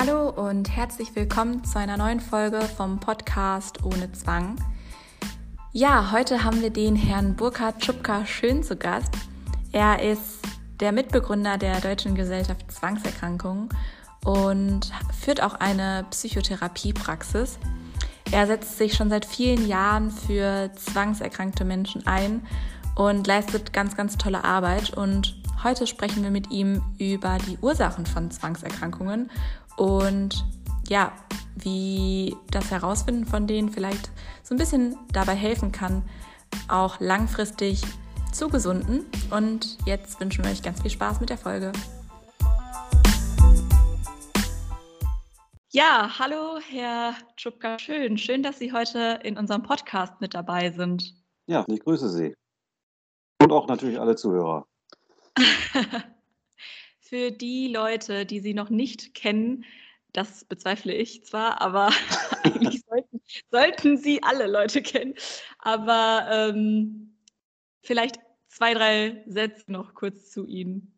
Hallo und herzlich willkommen zu einer neuen Folge vom Podcast Ohne Zwang. Ja, heute haben wir den Herrn Burkhard Schupka schön zu Gast. Er ist der Mitbegründer der Deutschen Gesellschaft Zwangserkrankungen und führt auch eine Psychotherapiepraxis. Er setzt sich schon seit vielen Jahren für zwangserkrankte Menschen ein und leistet ganz, ganz tolle Arbeit. Und heute sprechen wir mit ihm über die Ursachen von Zwangserkrankungen und ja, wie das Herausfinden von denen vielleicht so ein bisschen dabei helfen kann, auch langfristig zu gesunden. Und jetzt wünschen wir euch ganz viel Spaß mit der Folge. Ja, hallo Herr Tschupka, schön. Schön, dass Sie heute in unserem Podcast mit dabei sind. Ja, ich grüße Sie. Und auch natürlich alle Zuhörer. Für die Leute, die Sie noch nicht kennen, das bezweifle ich zwar, aber eigentlich sollten, sollten, Sie alle Leute kennen. Aber ähm, vielleicht zwei, drei Sätze noch kurz zu Ihnen.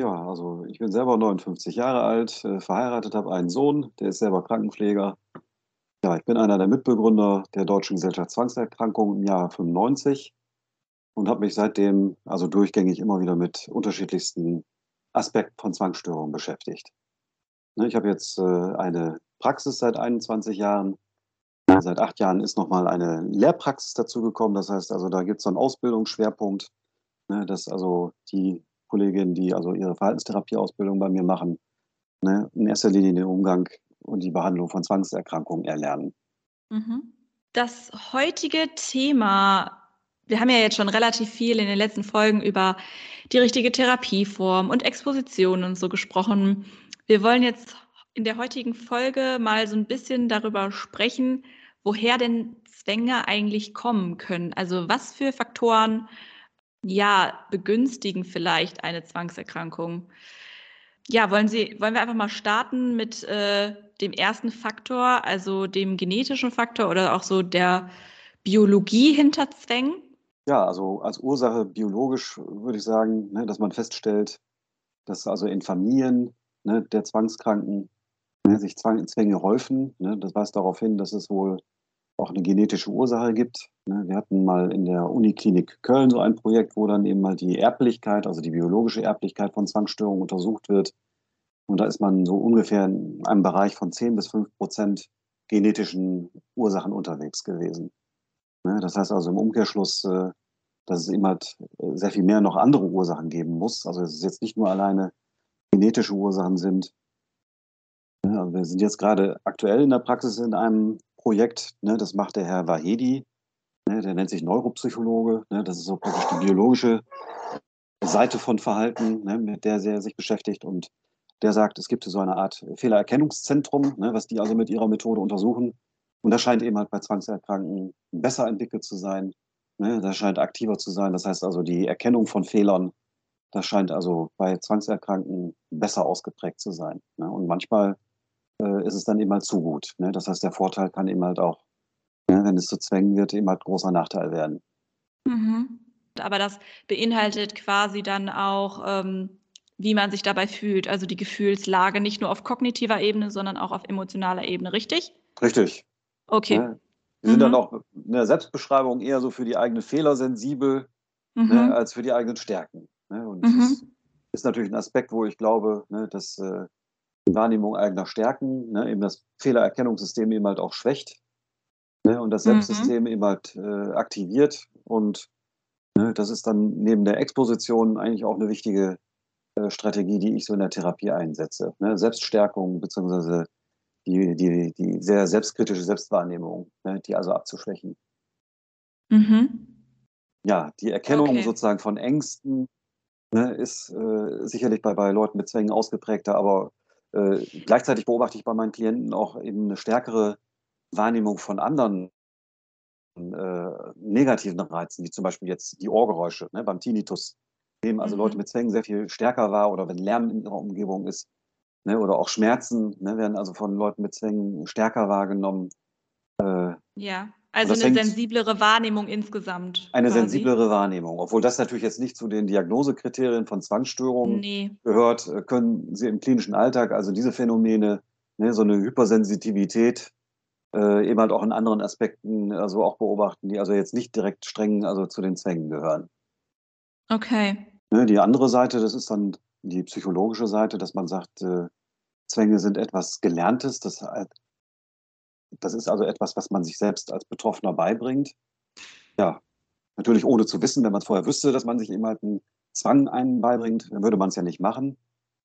Ja, also ich bin selber 59 Jahre alt, äh, verheiratet, habe einen Sohn, der ist selber Krankenpfleger. Ja, ich bin einer der Mitbegründer der Deutschen Gesellschaft Zwangserkrankungen im Jahr 95 und habe mich seitdem also durchgängig immer wieder mit unterschiedlichsten Aspekten von Zwangsstörungen beschäftigt. Ne, ich habe jetzt äh, eine Praxis seit 21 Jahren. Seit acht Jahren ist nochmal eine Lehrpraxis dazugekommen. Das heißt also, da gibt es so einen Ausbildungsschwerpunkt, ne, dass also die Kolleginnen, die also ihre Verhaltenstherapieausbildung bei mir machen, ne, in erster Linie den Umgang und die Behandlung von Zwangserkrankungen erlernen. Mhm. Das heutige Thema wir haben ja jetzt schon relativ viel in den letzten Folgen über die richtige Therapieform und Exposition und so gesprochen. Wir wollen jetzt in der heutigen Folge mal so ein bisschen darüber sprechen, woher denn Zwänge eigentlich kommen können. Also was für Faktoren ja begünstigen vielleicht eine Zwangserkrankung. Ja, wollen Sie, wollen wir einfach mal starten mit äh, dem ersten Faktor, also dem genetischen Faktor oder auch so der Biologie hinter Zwängen? Ja, also als Ursache biologisch würde ich sagen, ne, dass man feststellt, dass also in Familien ne, der Zwangskranken ne, sich Zwang, Zwänge häufen. Ne, das weist darauf hin, dass es wohl auch eine genetische Ursache gibt. Ne. Wir hatten mal in der Uniklinik Köln so ein Projekt, wo dann eben mal die Erblichkeit, also die biologische Erblichkeit von Zwangsstörungen untersucht wird. Und da ist man so ungefähr in einem Bereich von 10 bis 5 Prozent genetischen Ursachen unterwegs gewesen. Ne? Das heißt also im Umkehrschluss, äh, dass es immer halt äh, sehr viel mehr noch andere Ursachen geben muss. Also es ist jetzt nicht nur alleine genetische Ursachen sind. Ne? Also wir sind jetzt gerade aktuell in der Praxis in einem Projekt, ne? das macht der Herr Wahedi, der nennt sich Neuropsychologe. Das ist so praktisch die biologische Seite von Verhalten, mit der er sich beschäftigt. Und der sagt, es gibt so eine Art Fehlererkennungszentrum, was die also mit ihrer Methode untersuchen. Und das scheint eben halt bei Zwangserkrankten besser entwickelt zu sein. Ne? Das scheint aktiver zu sein. Das heißt also, die Erkennung von Fehlern, das scheint also bei Zwangserkrankten besser ausgeprägt zu sein. Ne? Und manchmal äh, ist es dann eben halt zu gut. Ne? Das heißt, der Vorteil kann eben halt auch, ne, wenn es zu Zwängen wird, eben halt großer Nachteil werden. Mhm. Aber das beinhaltet quasi dann auch, ähm, wie man sich dabei fühlt, also die Gefühlslage nicht nur auf kognitiver Ebene, sondern auch auf emotionaler Ebene, richtig? Richtig, Okay. Ne? Wir sind dann mhm. auch in der Selbstbeschreibung eher so für die eigenen Fehler sensibel ne, mhm. ne, als für die eigenen Stärken. Ne? Und mhm. das ist natürlich ein Aspekt, wo ich glaube, ne, dass äh, die Wahrnehmung eigener Stärken ne, eben das Fehlererkennungssystem eben halt auch schwächt und das mhm. Selbstsystem eben halt äh, aktiviert. Und das ist dann neben der Exposition eigentlich auch eine wichtige äh, Strategie, die ich so in der Therapie einsetze. Selbststärkung beziehungsweise die, die, die sehr selbstkritische Selbstwahrnehmung, ne, die also abzuschwächen. Mhm. Ja, die Erkennung okay. sozusagen von Ängsten ne, ist äh, sicherlich bei, bei Leuten mit Zwängen ausgeprägter, aber äh, gleichzeitig beobachte ich bei meinen Klienten auch eben eine stärkere Wahrnehmung von anderen äh, negativen Reizen, wie zum Beispiel jetzt die Ohrgeräusche ne, beim Tinnitus. Nehmen also mhm. Leute mit Zwängen sehr viel stärker wahr oder wenn Lärm in ihrer Umgebung ist, Ne, oder auch Schmerzen ne, werden also von Leuten mit Zwängen stärker wahrgenommen. Äh, ja. Also eine sensiblere Wahrnehmung insgesamt. Eine quasi. sensiblere Wahrnehmung. Obwohl das natürlich jetzt nicht zu den Diagnosekriterien von Zwangsstörungen nee. gehört, äh, können Sie im klinischen Alltag also diese Phänomene, ne, so eine Hypersensitivität, äh, eben halt auch in anderen Aspekten also auch beobachten, die also jetzt nicht direkt streng also zu den Zwängen gehören. Okay. Ne, die andere Seite, das ist dann die psychologische Seite, dass man sagt, äh, Zwänge sind etwas Gelerntes, das das ist also etwas, was man sich selbst als Betroffener beibringt. Ja, natürlich ohne zu wissen, wenn man es vorher wüsste, dass man sich eben halt einen Zwang einen beibringt, dann würde man es ja nicht machen.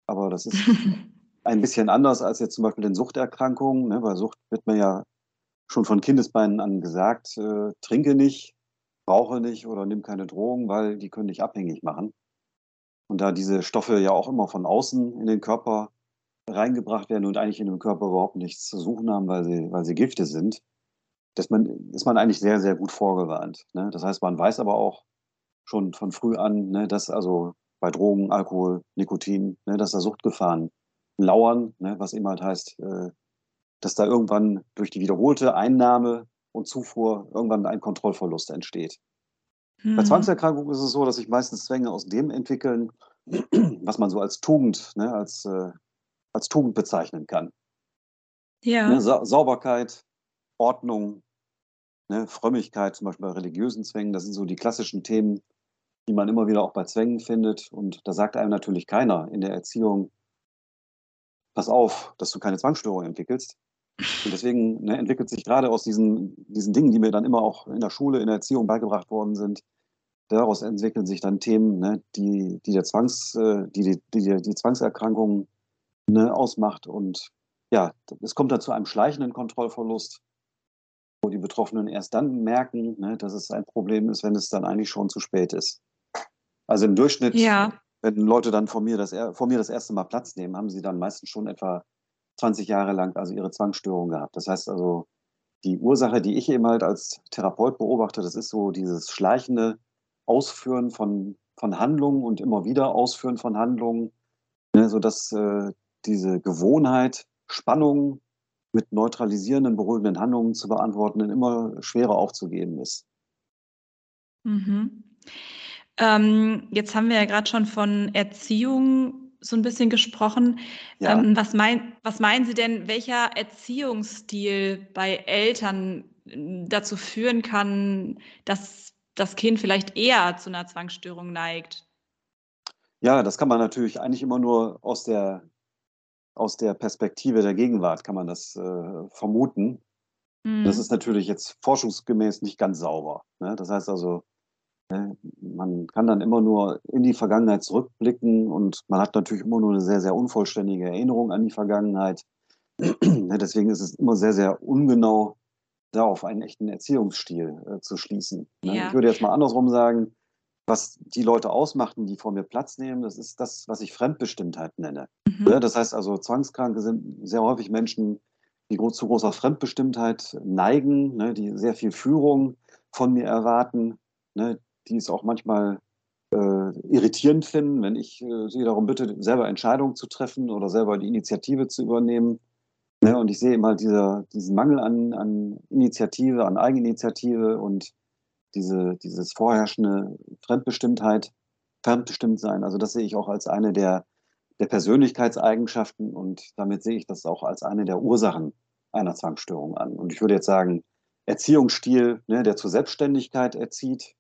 Aber das ist ein bisschen anders als jetzt zum Beispiel in Suchterkrankungen. Ne? Bei Sucht wird man ja schon von Kindesbeinen an gesagt, äh, trinke nicht, brauche nicht oder nimm keine Drogen, weil die können dich abhängig machen. Und da diese Stoffe ja auch immer von außen in den Körper reingebracht werden und eigentlich in dem Körper überhaupt nichts zu suchen haben, weil sie, weil sie Gifte sind, dass man, ist man eigentlich sehr, sehr gut vorgewarnt. Ne? Das heißt, man weiß aber auch schon von früh an, ne, dass also bei Drogen, Alkohol, Nikotin, ne, dass da Suchtgefahren lauern, ne, was eben halt heißt, äh, dass da irgendwann durch die wiederholte Einnahme und Zufuhr irgendwann ein Kontrollverlust entsteht. Hm. Bei Zwangserkrankungen ist es so, dass sich meistens Zwänge aus dem entwickeln, was man so als Tugend, ne, als äh, als Tugend bezeichnen kann. Ja. Ne, Sa Sauberkeit, Ordnung, ne, Frömmigkeit, zum Beispiel bei religiösen Zwängen, das sind so die klassischen Themen, die man immer wieder auch bei Zwängen findet. Und da sagt einem natürlich keiner in der Erziehung, pass auf, dass du keine Zwangsstörung entwickelst. Und deswegen ne, entwickelt sich gerade aus diesen, diesen Dingen, die mir dann immer auch in der Schule, in der Erziehung beigebracht worden sind, daraus entwickeln sich dann Themen, ne, die, die, der Zwangs, äh, die, die, die, die Zwangserkrankungen ne, ausmacht. Und ja, es kommt dann zu einem schleichenden Kontrollverlust, wo die Betroffenen erst dann merken, ne, dass es ein Problem ist, wenn es dann eigentlich schon zu spät ist. Also im Durchschnitt, ja. wenn Leute dann vor mir, das, vor mir das erste Mal Platz nehmen, haben sie dann meistens schon etwa 20 Jahre lang also ihre Zwangsstörung gehabt. Das heißt also, die Ursache, die ich eben halt als Therapeut beobachte, das ist so dieses schleichende Ausführen von, von Handlungen und immer wieder Ausführen von Handlungen, ne, sodass äh, diese Gewohnheit, Spannung mit neutralisierenden, beruhigenden Handlungen zu beantworten, immer schwerer aufzugeben ist. Mhm. Ähm, jetzt haben wir ja gerade schon von Erziehung so ein bisschen gesprochen. Ja. Ähm, was, mein, was meinen Sie denn, welcher Erziehungsstil bei Eltern hm, dazu führen kann, dass das Kind vielleicht eher zu einer Zwangsstörung neigt? Ja, das kann man natürlich eigentlich immer nur aus der aus der Perspektive der Gegenwart kann man das äh, vermuten. Mhm. Das ist natürlich jetzt forschungsgemäß nicht ganz sauber. Ne? Das heißt also, äh, man kann dann immer nur in die Vergangenheit zurückblicken und man hat natürlich immer nur eine sehr, sehr unvollständige Erinnerung an die Vergangenheit. ne? Deswegen ist es immer sehr, sehr ungenau, da auf einen echten Erziehungsstil äh, zu schließen. Ne? Ja. Ich würde jetzt mal andersrum sagen, was die Leute ausmachten, die vor mir Platz nehmen, das ist das, was ich Fremdbestimmtheit nenne. Mhm. Das heißt also, Zwangskranke sind sehr häufig Menschen, die zu großer Fremdbestimmtheit neigen, ne, die sehr viel Führung von mir erwarten, ne, die es auch manchmal äh, irritierend finden, wenn ich äh, sie darum bitte, selber Entscheidungen zu treffen oder selber die Initiative zu übernehmen. Ne, und ich sehe immer dieser, diesen Mangel an, an Initiative, an Eigeninitiative und diese, dieses vorherrschende Fremdbestimmtheit, Fremdbestimmtsein, also das sehe ich auch als eine der, der Persönlichkeitseigenschaften und damit sehe ich das auch als eine der Ursachen einer Zwangsstörung an. Und ich würde jetzt sagen, Erziehungsstil, ne, der zur Selbstständigkeit erzieht,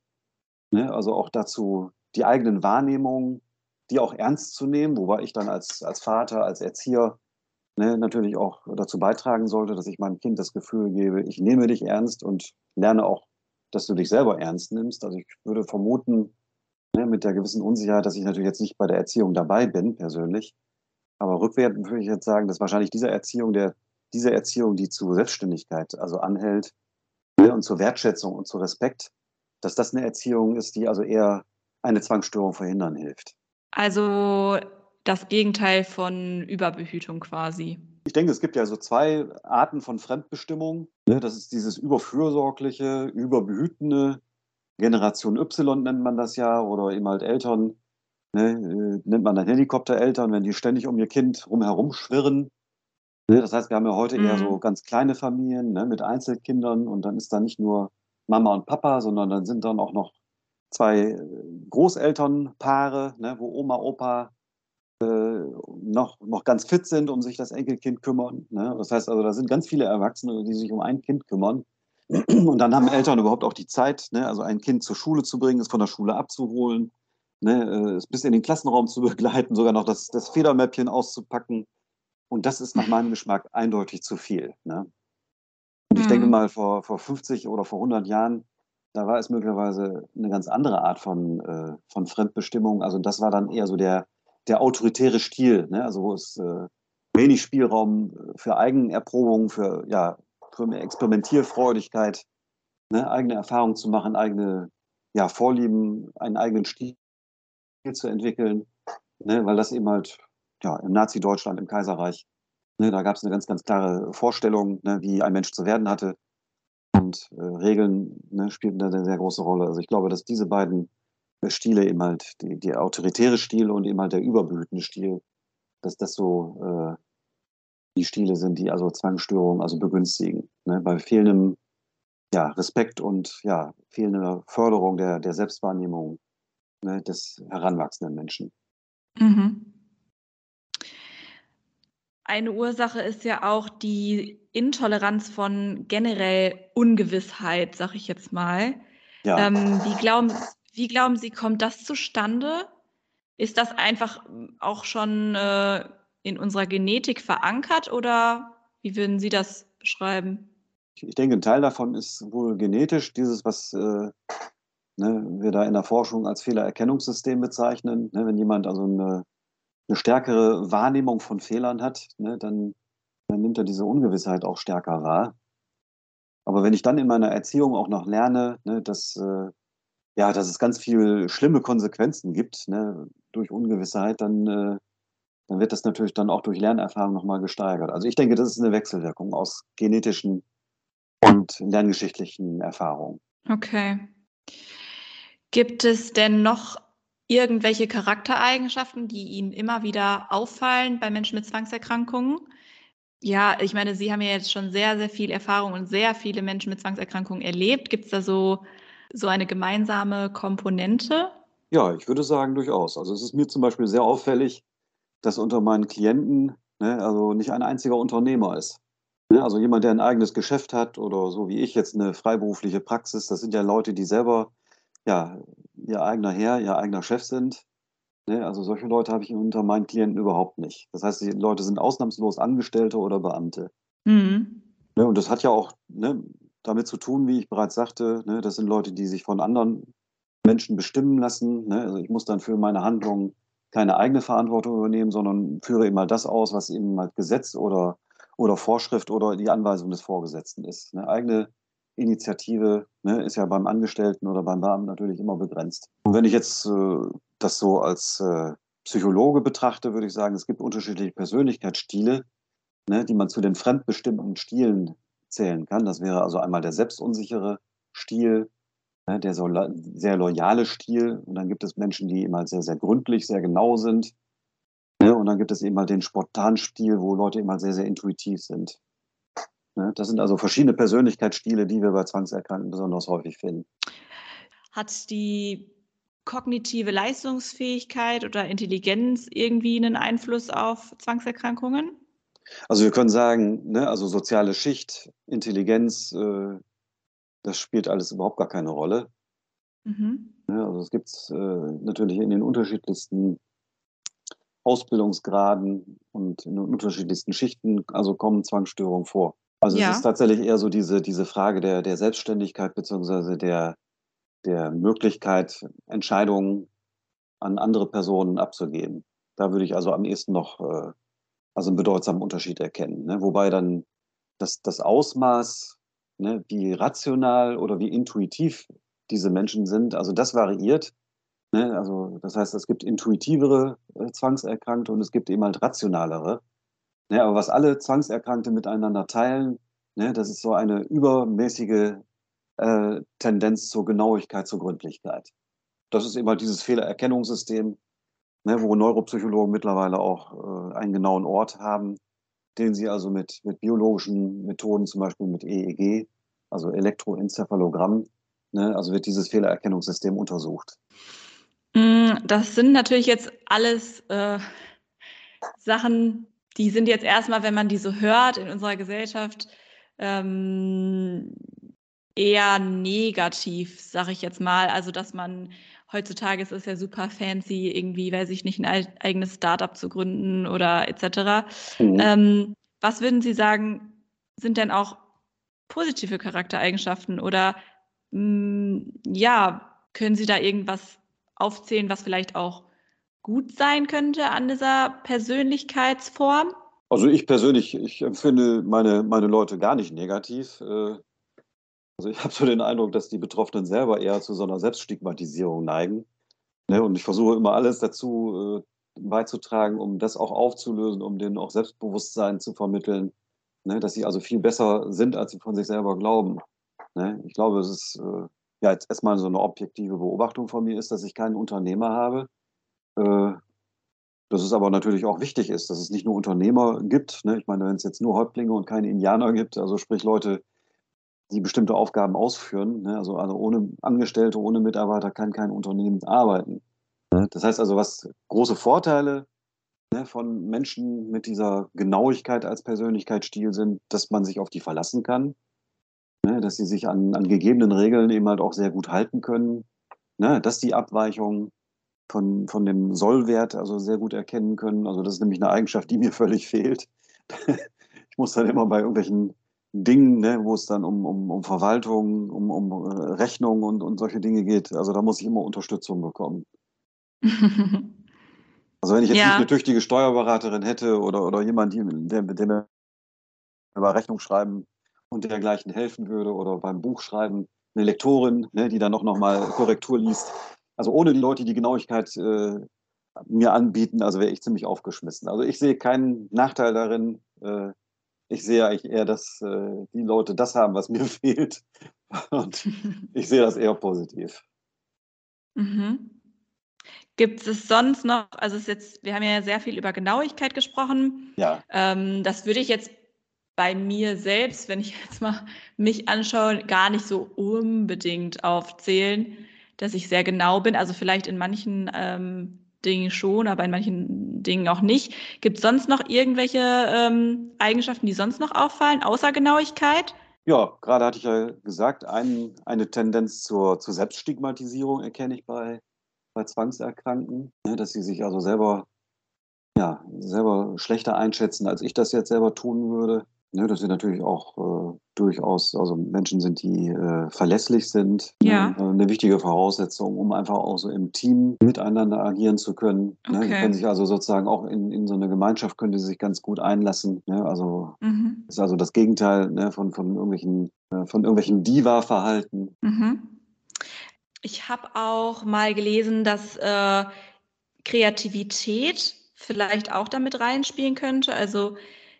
ne, also auch dazu, die eigenen Wahrnehmungen, die auch ernst zu nehmen, wobei ich dann als, als Vater, als Erzieher ne, natürlich auch dazu beitragen sollte, dass ich meinem Kind das Gefühl gebe, ich nehme dich ernst und lerne auch dass du dich selber ernst nimmst. Also ich würde vermuten, ne, mit der gewissen Unsicherheit, dass ich natürlich jetzt nicht bei der Erziehung dabei bin, persönlich. Aber rückwärts würde ich jetzt sagen, dass wahrscheinlich diese Erziehung, der, diese Erziehung, die zu Selbstständigkeit also anhält ne, und zur Wertschätzung und zu Respekt, dass das eine Erziehung ist, die also eher eine Zwangsstörung verhindern hilft. Also das Gegenteil von Überbehütung quasi. Ich denke, es gibt ja so zwei Arten von Fremdbestimmung. Ne? Das ist dieses überfürsorgliche, überbehütende. Generation Y nennt man das ja, oder eben halt Eltern, ne? Äh, nennt man dann Helikoptereltern, wenn die ständig um ihr Kind rumherum schwirren. Ne, das heißt, wir haben ja heute eher so Mhm. ganz kleine Familien, ne, mit Einzelkindern und dann ist da nicht nur Mama und Papa, sondern dann sind dann auch noch 2 äh, Großelternpaare, ne, wo Oma, Opa, äh, noch noch ganz fit sind, um sich das Enkelkind kümmern, ne? Das heißt also, da sind ganz viele Erwachsene, die sich um ein Kind kümmern. Und dann haben Eltern überhaupt auch die Zeit, ne, also ein Kind zur Schule zu bringen, es von der Schule abzuholen, ne, äh, es bis in den Klassenraum zu begleiten, sogar noch das das Federmäppchen auszupacken. Und das ist nach meinem Geschmack eindeutig zu viel, ne? Ich denke Mhm. mal, vor vor 50 oder vor 100 Jahren, da war es möglicherweise 'ne ganz andere Art von äh, von Fremdbestimmung. Also, das war dann eher so der der autoritäre Stil, ne? Also, wo es, äh, wenig Spielraum für Eigenerprobung, für, ja, für mehr Experimentierfreudigkeit, ne, eigene Erfahrungen zu machen, eigene, ja, Vorlieben, einen eigenen Stil zu entwickeln, ne? Weil das eben halt, ja, im Nazi-Deutschland, im Kaiserreich, ne, da gab's 'ne ganz, ganz klare Vorstellung, ne, wie ein Mensch zu werden hatte. Und, äh, Regeln, ne, spielten da 'ne sehr große Rolle. Also, ich glaube, dass diese beiden, äh, Stile eben halt, die der autoritäre Stil und eben halt der überbehütende Stil, dass das so, äh, die Stile sind, die also Zwangsstörungen, also begünstigen, ne? Bei fehlendem, ja, Respekt und, ja, fehlender Förderung der der Selbstwahrnehmung, ne, des heranwachsenden Menschen. Mhm. Eine Ursache ist ja auch die Intoleranz von generell Ungewissheit, sage ich jetzt mal. Ja. Ähm, wie glauben wie glauben Sie, kommt das zustande? Ist das einfach, hm, auch schon, äh, in unserer Genetik verankert oder wie würden Sie das beschreiben? Ich denke, 'n Teil davon ist wohl genetisch, dieses, was, äh, ne, wir da in der Forschung als Fehlererkennungssystem bezeichnen, ne? Wenn jemand also 'ne 'ne stärkere Wahrnehmung von Fehlern hat, ne, dann dann nimmt er diese Ungewissheit auch stärker wahr. Aber wenn ich dann in meiner Erziehung auch noch lerne, ne, dass, äh ja, dass es ganz viel schlimme Konsequenzen gibt, ne, durch Ungewissheit, dann, äh dann wird das natürlich dann auch durch Lernerfahrung noch mal gesteigert. Also, ich denke, das ist 'ne Wechselwirkung aus genetischen und lerngeschichtlichen Erfahrungen. Okay. Gibt es denn noch irgendwelche Charaktereigenschaften, die Ihnen immer wieder auffallen bei Menschen mit Zwangserkrankungen? Ja, ich meine, Sie haben ja jetzt schon sehr, sehr viel Erfahrung und sehr viele Menschen mit Zwangserkrankungen erlebt. Gibt's da so so eine gemeinsame Komponente? Ja, ich würde sagen, durchaus. Also, es ist mir zum Beispiel sehr auffällig, dass unter meinen Klienten, ne, also nicht ein einziger Unternehmer ist, ne? Also, jemand, der 'n eigenes Geschäft hat oder so wie ich jetzt 'ne freiberufliche Praxis, das sind ja Leute, die selber, ja, ihr eigener Herr, ihr eigener Chef sind, ne? Also, solche Leute habe ich unter meinen Klienten überhaupt nicht. Das heißt, die Leute sind ausnahmslos Angestellte oder Beamte. Mhm. Ne, und das hat ja auch, ne, damit zu tun, wie ich bereits sagte, ne, das sind Leute, die sich von anderen Menschen bestimmen lassen, ne? Also, ich muss dann für meine Handlungen keine eigene Verantwortung übernehmen, sondern führe eben halt das aus, was eben halt Gesetz oder oder Vorschrift oder die Anweisung des Vorgesetzten ist, ne? Eigene Initiative, ne, ist ja beim Angestellten oder beim Beamten natürlich immer begrenzt. Und wenn ich jetzt, äh, das so als, äh, Psychologe betrachte, würde ich sagen, es gibt unterschiedliche Persönlichkeitsstile, ne, die man zu den fremdbestimmten Stilen zählen kann. Das wäre also einmal der selbstunsichere Stil, ne, der so sehr loyale Stil. Und dann gibt es Menschen, die halt sehr, sehr gründlich, sehr genau sind, ne? Und dann gibt es eben halt den spontanen Stil, wo Leute halt sehr, sehr intuitiv sind? Das sind also verschiedene Persönlichkeitsstile, die wir bei Zwangserkrankten besonders häufig finden. Hat die kognitive Leistungsfähigkeit oder Intelligenz irgendwie 'nen Einfluss auf Zwangserkrankungen? Also, wir können sagen, ne, also, soziale Schicht, Intelligenz, äh, das spielt alles überhaupt gar keine Rolle. Mhm. Ne, also, es gibt's, äh, natürlich in den unterschiedlichsten Ausbildungsgraden und in den unterschiedlichsten Schichten, also, kommen Zwangsstörungen vor. Also, es ist Ja. tatsächlich eher so diese diese Frage der der Selbstständigkeit beziehungsweise der der Möglichkeit, Entscheidungen an andere Personen abzugeben. Da würde ich also am ehesten noch, äh, also, 'n bedeutsamen Unterschied erkennen, ne? Wobei dann das das Ausmaß, ne, wie rational oder wie intuitiv diese Menschen sind, also, das variiert, ne? Also, das heißt, es gibt intuitivere, äh, Zwangserkrankte und es gibt eben halt rationalere, ne? Aber was alle Zwangserkrankte miteinander teilen, ne, das ist so eine übermäßige, äh, Tendenz zur Genauigkeit, zur Gründlichkeit. Das ist eben halt dieses Fehlererkennungssystem, ne, wo Neuropsychologen mittlerweile auch, äh, einen genauen Ort haben, den sie also mit, mit biologischen Methoden, zum Beispiel mit EEG, also Elektroenzephalogramm, ne, also wird dieses Fehlererkennungssystem untersucht. Mm, das sind natürlich jetzt alles äh, Sachen, die sind jetzt erstmal, wenn man die so hört in unserer Gesellschaft, ähm, eher negativ, sage ich jetzt mal. Also, dass man heutzutage ist es ja super fancy, irgendwie, weiß ich nicht, ein eigenes Startup zu gründen oder etc. Mhm. Ähm, was würden Sie sagen, sind denn auch positive Charaktereigenschaften oder mh, mm, ja, können Sie da irgendwas aufzählen, was vielleicht auch gut sein könnte an dieser Persönlichkeitsform? Also ich persönlich, ich empfinde meine, meine Leute gar nicht negativ. Äh, also ich habe so den Eindruck, dass die Betroffenen selber eher zu so einer Selbststigmatisierung neigen. Ne? Und ich versuche immer alles dazu äh, beizutragen, um das auch aufzulösen, um denen auch Selbstbewusstsein zu vermitteln, ne? dass sie also viel besser sind, als sie von sich selber glauben. Ne? Ich glaube, es ist äh, ja jetzt erstmal so eine objektive Beobachtung von mir ist, dass ich keinen Unternehmer habe. Äh, dass es aber natürlich auch wichtig ist, dass es nicht nur Unternehmer gibt. Ne? Ich meine, wenn es jetzt nur Häuptlinge und keine Indianer gibt, also sprich Leute, die bestimmte Aufgaben ausführen. Ne? Also, also ohne Angestellte, ohne Mitarbeiter kann kein Unternehmen arbeiten. Ne? Das heißt also, was große Vorteile ne, von Menschen mit dieser Genauigkeit als Persönlichkeitsstil sind, dass man sich auf die verlassen kann, ne? dass sie sich an, an gegebenen Regeln eben halt auch sehr gut halten können, ne? dass die Abweichungen von, von dem Sollwert also sehr gut erkennen können. Also das ist nämlich eine Eigenschaft, die mir völlig fehlt. ich muss dann immer bei irgendwelchen Dingen, ne, wo es dann um, um, um Verwaltung, um, um äh, Rechnung und, und solche Dinge geht. Also da muss ich immer Unterstützung bekommen. also wenn ich jetzt ja. nicht eine tüchtige Steuerberaterin hätte oder, oder jemand, der, der mir über Rechnung schreiben und dergleichen helfen würde oder beim Buchschreiben eine Lektorin, ne, die dann noch, noch mal Korrektur liest. Also ohne die Leute, die Genauigkeit äh, mir anbieten, also wäre ich ziemlich aufgeschmissen. Also ich sehe keinen Nachteil darin, äh, ich sehe eigentlich eher, dass äh, die Leute das haben, was mir fehlt. Und ich sehe das eher positiv. Mhm. Gibt es sonst noch, also es jetzt, wir haben ja sehr viel über Genauigkeit gesprochen. Ja. Ähm, das würde ich jetzt bei mir selbst, wenn ich jetzt mal mich anschaue, gar nicht so unbedingt aufzählen, dass ich sehr genau bin. Also vielleicht in manchen ähm, Dingen schon, aber in manchen Dingen auch nicht. Gibt es sonst noch irgendwelche ähm, Eigenschaften, die sonst noch auffallen, außer Genauigkeit? Ja, gerade hatte ich ja gesagt, ein, eine Tendenz zur, zur Selbststigmatisierung erkenne ich bei, bei Zwangserkrankten, ne, dass sie sich also selber, ja, selber schlechter einschätzen, als ich das jetzt selber tun würde. Ne, dass sie natürlich auch äh, durchaus, also Menschen sind, die äh, verlässlich sind. Ja. Ne, eine wichtige Voraussetzung, um einfach auch so im Team miteinander agieren zu können. Ne? Okay. Sie können sich also sozusagen auch in, in so eine Gemeinschaft, können sie sich ganz gut einlassen. Ne? Also mhm. ist also das Gegenteil ne, von, von irgendwelchen, äh, von irgendwelchen Diva-Verhalten. Mhm. Ich habe auch mal gelesen, dass äh, Kreativität vielleicht auch damit reinspielen könnte. Also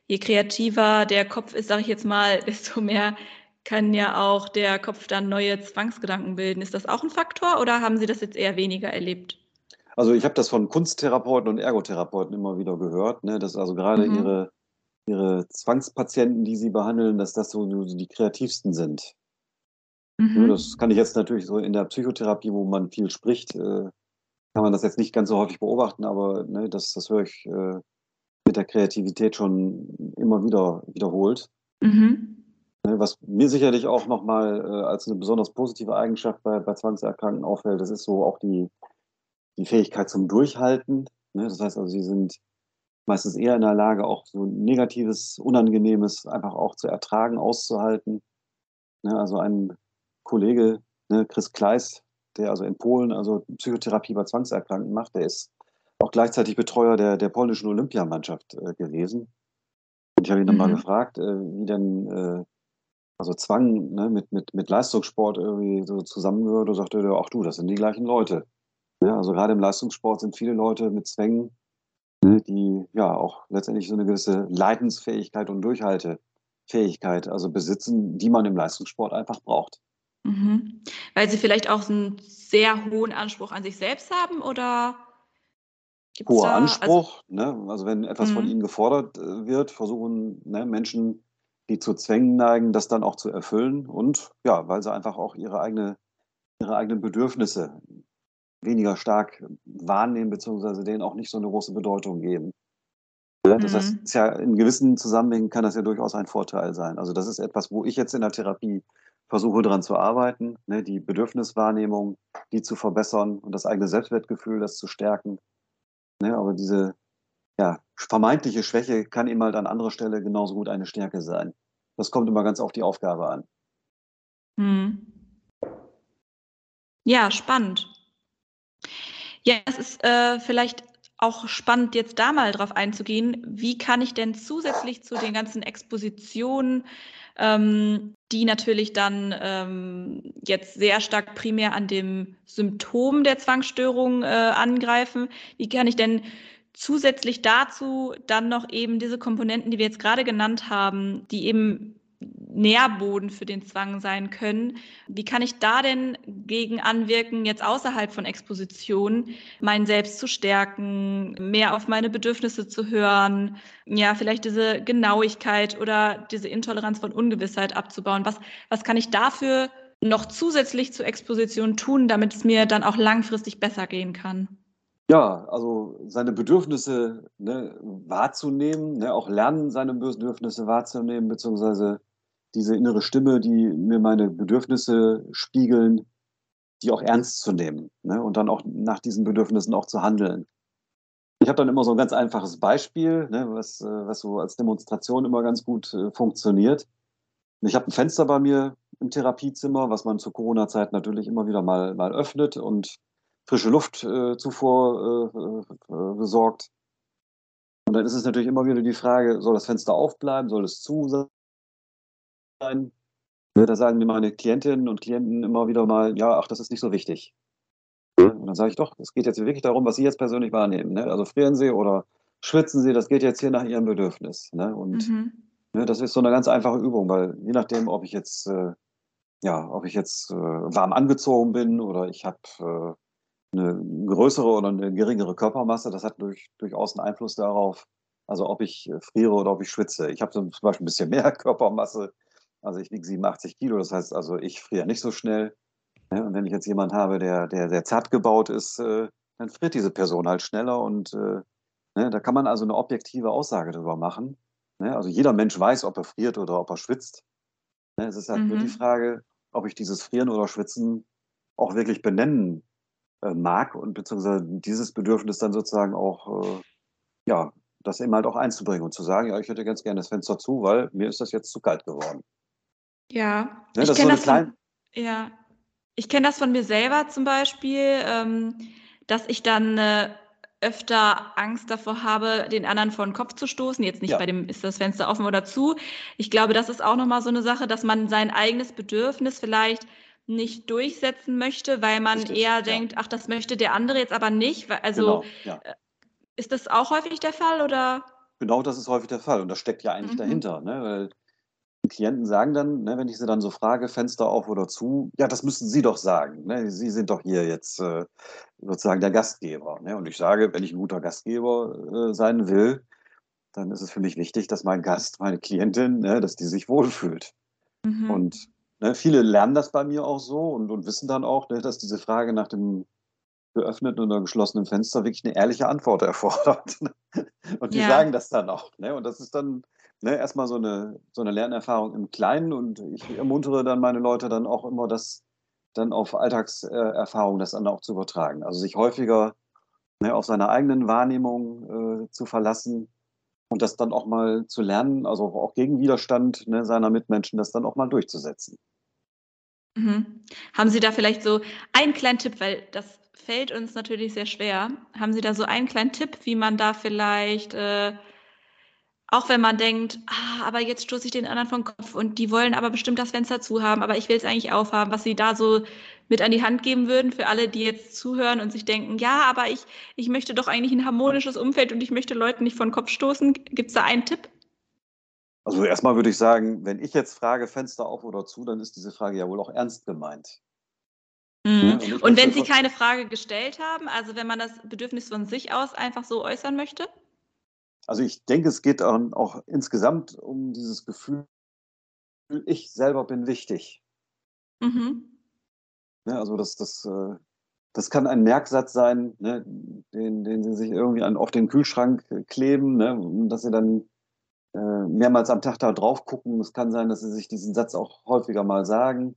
je kreativer der Kopf ist, sage ich jetzt mal, desto mehr kann ja auch der Kopf dann neue Zwangsgedanken bilden. Ist das auch ein Faktor oder haben Sie das jetzt eher weniger erlebt? Also ich habe das von Kunsttherapeuten und Ergotherapeuten immer wieder gehört, ne, dass also gerade mhm. ihre, ihre Zwangspatienten, die sie behandeln, dass das so die kreativsten sind. Mhm. Das kann ich jetzt natürlich so in der Psychotherapie, wo man viel spricht, äh, kann man das jetzt nicht ganz so häufig beobachten, aber ne, das, das höre ich äh, mit der Kreativität schon immer wieder wiederholt. Mhm. Ne, was mir sicherlich auch nochmal äh, als eine besonders positive Eigenschaft bei, bei Zwangserkrankten auffällt, das ist so auch die, die Fähigkeit zum Durchhalten. Ne? Das heißt also, sie sind meistens eher in der Lage, auch so Negatives, Unangenehmes einfach auch zu ertragen, auszuhalten. Ne? Also ein Kollege, ne, Chris Kleis, der also in Polen also Psychotherapie bei Zwangserkrankten macht, der ist auch gleichzeitig Betreuer der, der polnischen Olympiamannschaft äh, gewesen. Und ich habe ihn mhm. dann mal gefragt, äh, wie denn äh, also Zwang ne, mit, mit, mit Leistungssport irgendwie so zusammengehört. Und sagte er, ach du, das sind die gleichen Leute. Ja, also gerade im Leistungssport sind viele Leute mit Zwängen, ne, die ja auch letztendlich so eine gewisse Leidensfähigkeit und Durchhaltefähigkeit also besitzen, die man im Leistungssport einfach braucht. Mhm. Weil sie vielleicht auch einen sehr hohen Anspruch an sich selbst haben oder? Gibt's hoher also Anspruch. Also, ne? also wenn etwas von mhm. ihnen gefordert äh, wird, versuchen ne, Menschen, die zu Zwängen neigen, das dann auch zu erfüllen. Und ja, weil sie einfach auch ihre, eigene, ihre eigenen Bedürfnisse weniger stark wahrnehmen, beziehungsweise denen auch nicht so eine große Bedeutung geben. Ja, das mhm. ist ja in gewissen Zusammenhängen kann das ja durchaus ein Vorteil sein. Also das ist etwas, wo ich jetzt in der Therapie versuche daran zu arbeiten, ne, die Bedürfniswahrnehmung, die zu verbessern und das eigene Selbstwertgefühl, das zu stärken. Ne, aber diese ja, vermeintliche Schwäche kann eben halt an anderer Stelle genauso gut eine Stärke sein. Das kommt immer ganz auf die Aufgabe an. Hm. Ja, spannend. Ja, es ist äh, vielleicht auch spannend, jetzt da mal drauf einzugehen. Wie kann ich denn zusätzlich zu den ganzen Expositionen, ähm, die natürlich dann ähm, jetzt sehr stark primär an dem Symptom der Zwangsstörung äh, angreifen, wie kann ich denn zusätzlich dazu dann noch eben diese Komponenten, die wir jetzt gerade genannt haben, die eben Nährboden für den Zwang sein können. Wie kann ich da denn gegen anwirken, jetzt außerhalb von Exposition, mein Selbst zu stärken, mehr auf meine Bedürfnisse zu hören, ja, vielleicht diese Genauigkeit oder diese Intoleranz von Ungewissheit abzubauen? Was, was kann ich dafür noch zusätzlich zur Exposition tun, damit es mir dann auch langfristig besser gehen kann? Ja, also seine Bedürfnisse ne, wahrzunehmen, ne, auch lernen, seine Bedürfnisse wahrzunehmen, beziehungsweise diese innere Stimme, die mir meine Bedürfnisse spiegeln, die auch ernst zu nehmen ne, und dann auch nach diesen Bedürfnissen auch zu handeln. Ich habe dann immer so ein ganz einfaches Beispiel, ne, was, äh, was so als Demonstration immer ganz gut äh, funktioniert. Ich habe ein Fenster bei mir im Therapiezimmer, was man zur Corona-Zeit natürlich immer wieder mal, mal öffnet und frische Luftzufuhr äh, äh, besorgt. Und dann ist es natürlich immer wieder die Frage, soll das Fenster aufbleiben, soll es zu sein? Da sagen mir meine Klientinnen und Klienten immer wieder mal, ja, ach, das ist nicht so wichtig. Und dann sage ich doch, es geht jetzt wirklich darum, was Sie jetzt persönlich wahrnehmen. Ne? Also frieren Sie oder schwitzen Sie, das geht jetzt hier nach Ihrem Bedürfnis. Ne? Und mhm. ne, das ist so eine ganz einfache Übung, weil je nachdem, ob ich jetzt, äh, ja, ob ich jetzt äh, warm angezogen bin oder ich habe äh, eine größere oder eine geringere Körpermasse, das hat durch, durchaus einen Einfluss darauf, also ob ich äh, friere oder ob ich schwitze. Ich habe zum Beispiel ein bisschen mehr Körpermasse, also ich wiege 87 Kilo, das heißt also, ich friere nicht so schnell. Ne? Und wenn ich jetzt jemanden habe, der, der sehr zart gebaut ist, äh, dann friert diese Person halt schneller und äh, ne, da kann man also eine objektive Aussage darüber machen. Ne? Also jeder Mensch weiß, ob er friert oder ob er schwitzt. Es ist halt mhm. nur die mhm. Frage, ob ich dieses Frieren oder Schwitzen auch wirklich benennen äh, mag und beziehungsweise dieses Bedürfnis dann sozusagen auch, ja, das eben halt auch einzubringen und zu sagen, ja, ich hätte ganz gerne das Fenster zu, weil mir ist das jetzt zu kalt geworden. Ja, ne, ich kenne das, so von, ja. Ich kenne das von mir selber zum Beispiel, ähm, dass ich dann äh, öfter Angst davor habe, den anderen vor den Kopf zu stoßen. Jetzt nicht ja. bei dem, ist das Fenster offen oder zu. Ich glaube, das ist auch nochmal so eine Sache, dass man sein eigenes Bedürfnis vielleicht nicht durchsetzen möchte, weil man Richtig, eher ja. denkt, ach, das möchte der andere jetzt aber nicht. Also genau, ja. Äh, ist das auch häufig der Fall oder? Genau, das ist häufig der Fall und das steckt ja eigentlich mhm. dahinter. Ne? Klienten sagen dann, ne, wenn ich sie dann so frage, Fenster auf oder zu, ja, das müssen Sie doch sagen. Ne? Sie sind doch hier jetzt äh, sozusagen der Gastgeber. Ne? Und ich sage, wenn ich ein guter Gastgeber äh, sein will, dann ist es für mich wichtig, dass mein Gast, meine Klientin, ne, dass die sich wohlfühlt. Mhm. Und Ne, viele lernen das bei mir auch so und, und wissen dann auch, ne, dass diese Frage nach dem geöffneten oder geschlossenen Fenster wirklich eine ehrliche Antwort erfordert. und die ja. sagen das dann auch. Und das ist dann ne, erstmal so eine, so eine Lernerfahrung im Kleinen und ich ermuntere dann meine Leute dann auch immer, das dann auf Alltagserfahrung das dann auch zu übertragen. Also sich häufiger ne, auf seine eigenen Wahrnehmung äh, zu verlassen und das dann auch mal zu lernen, also auch gegen Widerstand ne, seiner Mitmenschen, das dann auch mal durchzusetzen. Mhm. Haben Sie da vielleicht so einen kleinen Tipp, weil das fällt uns natürlich sehr schwer. Haben Sie da so einen kleinen Tipp, wie man da vielleicht äh, auch wenn man denkt, ah, aber jetzt stoße ich den anderen vom Kopf und die wollen aber bestimmt das Fenster zu haben, aber ich will es eigentlich aufhaben, was sie da so mit an die Hand geben würden für alle, die jetzt zuhören und sich denken, ja, aber ich, ich möchte doch eigentlich ein harmonisches Umfeld und ich möchte Leuten nicht den Kopf stoßen. Gibt es da einen Tipp? Also erstmal würde ich sagen, wenn ich jetzt frage, Fenster auf oder zu, dann ist diese Frage ja wohl auch ernst gemeint. Mhm. Und, und wenn Sie keine Frage gestellt haben, also wenn man das Bedürfnis von sich aus einfach so äußern möchte? Also ich denke, es geht auch, insgesamt um dieses Gefühl, ich selber bin wichtig. Mhm. Ja, ne, also das, das, äh, das kann ein Merksatz sein, ne, den, den Sie sich irgendwie an, auf den Kühlschrank kleben, ne, dass Sie dann äh, mehrmals am Tag da drauf gucken. Es kann sein, dass Sie sich diesen Satz auch häufiger mal sagen.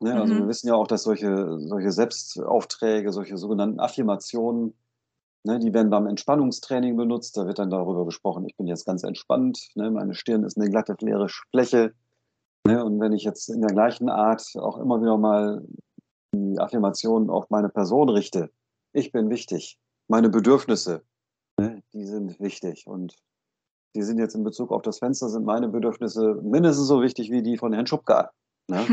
Ne, also mhm. wir wissen ja auch, dass solche, solche Selbstaufträge, solche sogenannten Affirmationen, ne, die werden beim Entspannungstraining benutzt. Da wird dann darüber gesprochen, ich bin jetzt ganz entspannt, ne, meine Stirn ist eine glatte, leere Fläche. Ne, und wenn ich jetzt in der gleichen Art auch immer wieder mal die Affirmationen auf meine Person richte, ich bin wichtig, meine Bedürfnisse, ne, die sind wichtig. Und die sind jetzt in Bezug auf das Fenster, sind meine Bedürfnisse mindestens so wichtig wie die von Herrn Schubka. Ne?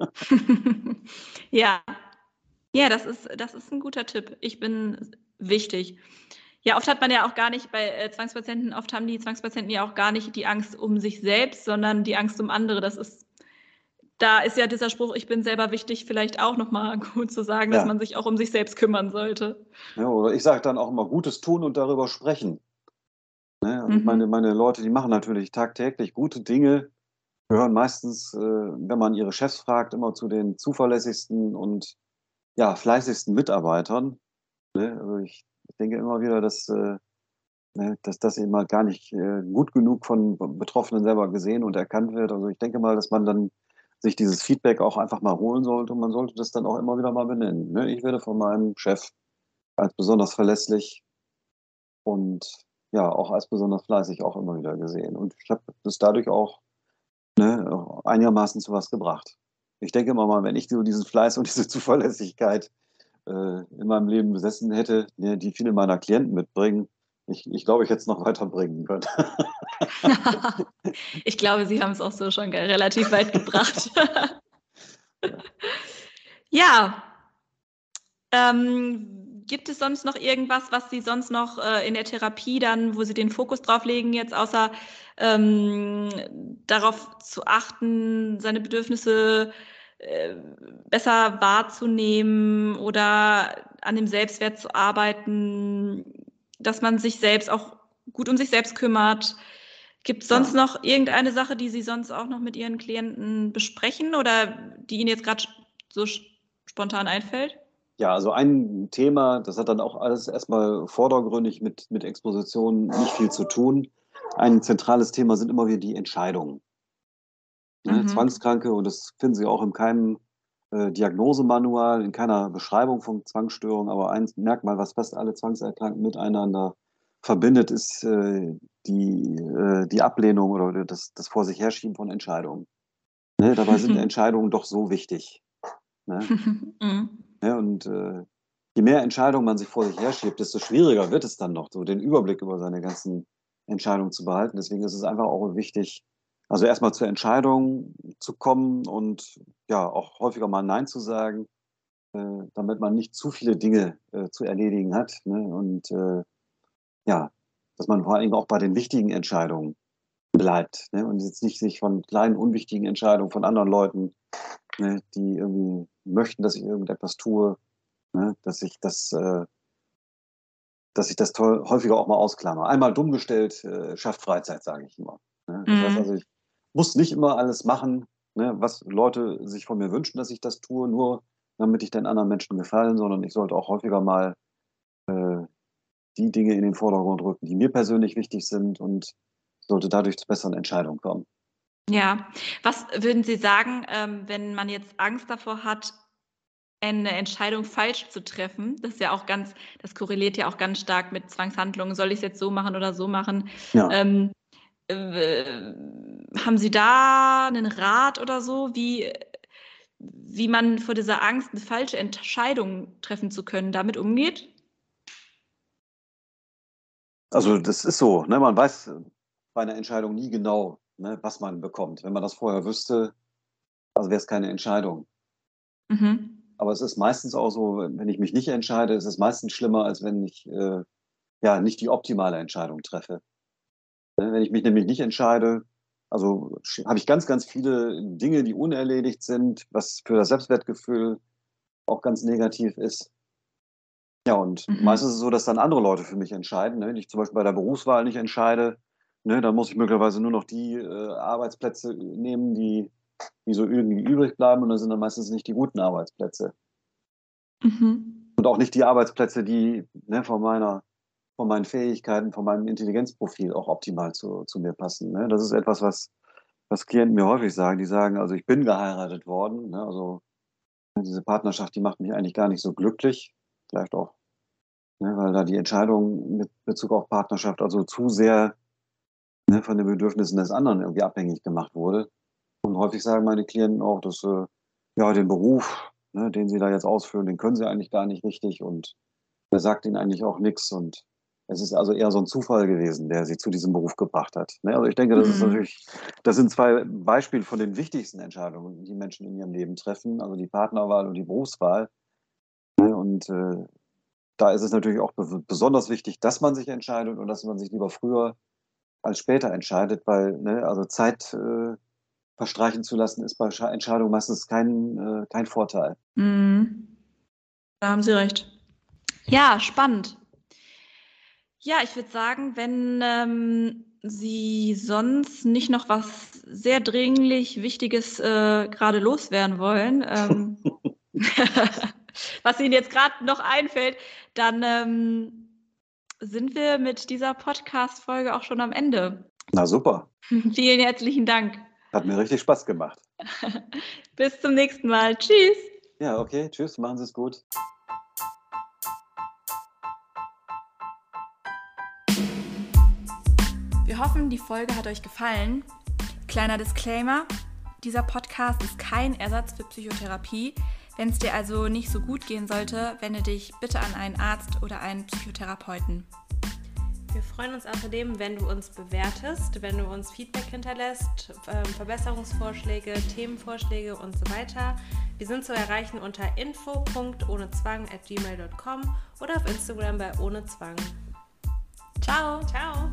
ja. Ja, das ist, das ist ein guter Tipp. Ich bin wichtig. Ja, oft hat man ja auch gar nicht bei äh, Zwangspatienten, oft haben die Zwangspatienten ja auch gar nicht die Angst um sich selbst, sondern die Angst um andere. Das ist, da ist ja dieser Spruch, ich bin selber wichtig, vielleicht auch nochmal gut zu sagen, ja. dass man sich auch um sich selbst kümmern sollte. Ja, oder ich sage dann auch immer Gutes tun und darüber sprechen. Ne? Mhm. meine, meine Leute, die machen natürlich tagtäglich gute Dinge, gehören meistens, äh, wenn man ihre Chefs fragt, immer zu den zuverlässigsten und ja, fleißigsten Mitarbeitern. Ne? Also ich denke immer wieder, dass, äh, ne, dass das mal gar nicht äh, gut genug von Betroffenen selber gesehen und erkannt wird. Also ich denke mal, dass man dann sich dieses Feedback auch einfach mal holen sollte und man sollte das dann auch immer wieder mal benennen. Ne? Ich werde von meinem Chef als besonders verlässlich und ja, auch als besonders fleißig auch immer wieder gesehen. Und ich habe das dadurch auch ne, einigermaßen zu was gebracht. Ich denke immer mal, wenn ich so diesen Fleiß und diese Zuverlässigkeit in meinem Leben besessen hätte, die viele meiner Klienten mitbringen, ich, ich glaube, ich hätte es noch weiterbringen können. ich glaube, Sie haben es auch so schon relativ weit gebracht. ja. Ähm, gibt es sonst noch irgendwas, was Sie sonst noch äh, in der Therapie dann, wo Sie den Fokus drauf legen, jetzt außer ähm, darauf zu achten, seine Bedürfnisse äh, besser wahrzunehmen oder an dem Selbstwert zu arbeiten, dass man sich selbst auch gut um sich selbst kümmert? Gibt es sonst ja. noch irgendeine Sache, die Sie sonst auch noch mit Ihren Klienten besprechen oder die Ihnen jetzt gerade so spontan einfällt? Ja, also ein Thema, das hat dann auch alles erstmal vordergründig mit, mit Exposition nicht viel zu tun. Ein zentrales Thema sind immer wieder die Entscheidungen. Ne, mhm. Zwangskranke, und das finden Sie auch in keinem äh, Diagnosemanual, in keiner Beschreibung von Zwangsstörungen, aber ein Merkmal, was fast alle Zwangserkrankten miteinander verbindet, ist äh, die, äh, die Ablehnung oder das, das Vor sich herschieben von Entscheidungen. Ne, dabei sind Entscheidungen doch so wichtig. Ne? mhm. Ja, und äh, je mehr Entscheidungen man sich vor sich herschiebt, desto schwieriger wird es dann noch, so den Überblick über seine ganzen Entscheidungen zu behalten. Deswegen ist es einfach auch wichtig, also erstmal zur Entscheidung zu kommen und ja, auch häufiger mal Nein zu sagen, äh, damit man nicht zu viele Dinge äh, zu erledigen hat. Ne? Und äh, ja, dass man vor allem auch bei den wichtigen Entscheidungen bleibt ne? und jetzt nicht sich von kleinen, unwichtigen Entscheidungen von anderen Leuten ne, die irgendwie möchten, dass ich irgendetwas tue, ne, dass ich das, äh, dass ich das häufiger auch mal ausklammer. Einmal dumm gestellt äh, schafft Freizeit, sage ich immer. Ne? Das mhm. heißt also, ich muss nicht immer alles machen, ne, was Leute sich von mir wünschen, dass ich das tue, nur damit ich den anderen Menschen gefallen, sondern ich sollte auch häufiger mal äh, die Dinge in den Vordergrund rücken, die mir persönlich wichtig sind und sollte dadurch zu besseren Entscheidungen kommen. Ja. Was würden Sie sagen, ähm, wenn man jetzt Angst davor hat, eine Entscheidung falsch zu treffen? Das ist ja auch ganz das korreliert ja auch ganz stark mit Zwangshandlungen. Soll ich es jetzt so machen oder so machen? Ja. Ähm, äh, haben Sie da einen Rat oder so, wie wie man vor dieser Angst, eine falsche Entscheidung treffen zu können, damit umgeht? Also, das ist so, ne? Man weiß bei einer Entscheidung nie genau, ne, was man bekommt. Wenn man das vorher wüsste, also wäre es keine Entscheidung. Mhm. Aber es ist meistens auch so, wenn ich mich nicht entscheide, ist es meistens schlimmer, als wenn ich äh, ja nicht die optimale Entscheidung treffe. Ne, wenn ich mich nämlich nicht entscheide, also habe ich ganz, ganz viele Dinge, die unerledigt sind, was für das Selbstwertgefühl auch ganz negativ ist. Ja, und Mhm. meistens ist es so, dass dann andere Leute für mich entscheiden. Ne? Wenn ich zum Beispiel bei der Berufswahl nicht entscheide, ne, dann muss ich möglicherweise nur noch die äh, Arbeitsplätze nehmen, die, die so irgendwie übrig bleiben. Und das sind dann meistens nicht die guten Arbeitsplätze. Mhm. Und auch nicht die Arbeitsplätze, die ne, von meiner, von meinen Fähigkeiten, von meinem Intelligenzprofil auch optimal zu, zu mir passen. Ne? Das ist etwas, was, was Klienten mir häufig sagen. Die sagen, also ich bin geheiratet worden. Ne? Also diese Partnerschaft, die macht mich eigentlich gar nicht so glücklich. Vielleicht auch, ne, weil da die Entscheidung mit Bezug auf Partnerschaft also zu sehr ne, von den Bedürfnissen des anderen irgendwie abhängig gemacht wurde. Und häufig sagen meine Klienten auch, dass äh, ja den Beruf, ne, den sie da jetzt ausführen, den können sie eigentlich gar nicht richtig und der sagt ihnen eigentlich auch nichts. Und es ist also eher so ein Zufall gewesen, der sie zu diesem Beruf gebracht hat. Ne? Also ich denke, das ist Mhm. natürlich, das sind zwei Beispiele von den wichtigsten Entscheidungen, die Menschen in ihrem Leben treffen, also die Partnerwahl und die Berufswahl. Ne? Und äh, da ist es natürlich auch be besonders wichtig, dass man sich entscheidet und dass man sich lieber früher als später entscheidet, weil ne, also Zeit äh, verstreichen zu lassen, ist bei Sche- Entscheidungen meistens kein, äh, kein Vorteil. Mhm. Da haben Sie recht. Ja, spannend. Ja, ich würde sagen, wenn ähm, Sie sonst nicht noch was sehr dringlich Wichtiges äh, gerade loswerden wollen, ähm, was Ihnen jetzt gerade noch einfällt, dann ähm, sind wir mit dieser Podcast-Folge auch schon am Ende. Na super, Vielen herzlichen Dank. hat mir richtig Spaß gemacht. Bis zum nächsten Mal. Tschüss. Ja, okay, tschüss, machen Sie es gut. Wir hoffen, die Folge hat euch gefallen. Kleiner Disclaimer: Dieser Podcast ist kein Ersatz für Psychotherapie. Wenn es dir also nicht so gut gehen sollte, wende dich bitte an einen Arzt oder einen Psychotherapeuten. Wir freuen uns außerdem, wenn du uns bewertest, wenn du uns Feedback hinterlässt, ähm, Verbesserungsvorschläge, Themenvorschläge und so weiter. Wir sind zu erreichen unter info.ohnezwang@gmail.com oder auf Instagram bei ohne Zwang. Ciao! Ciao!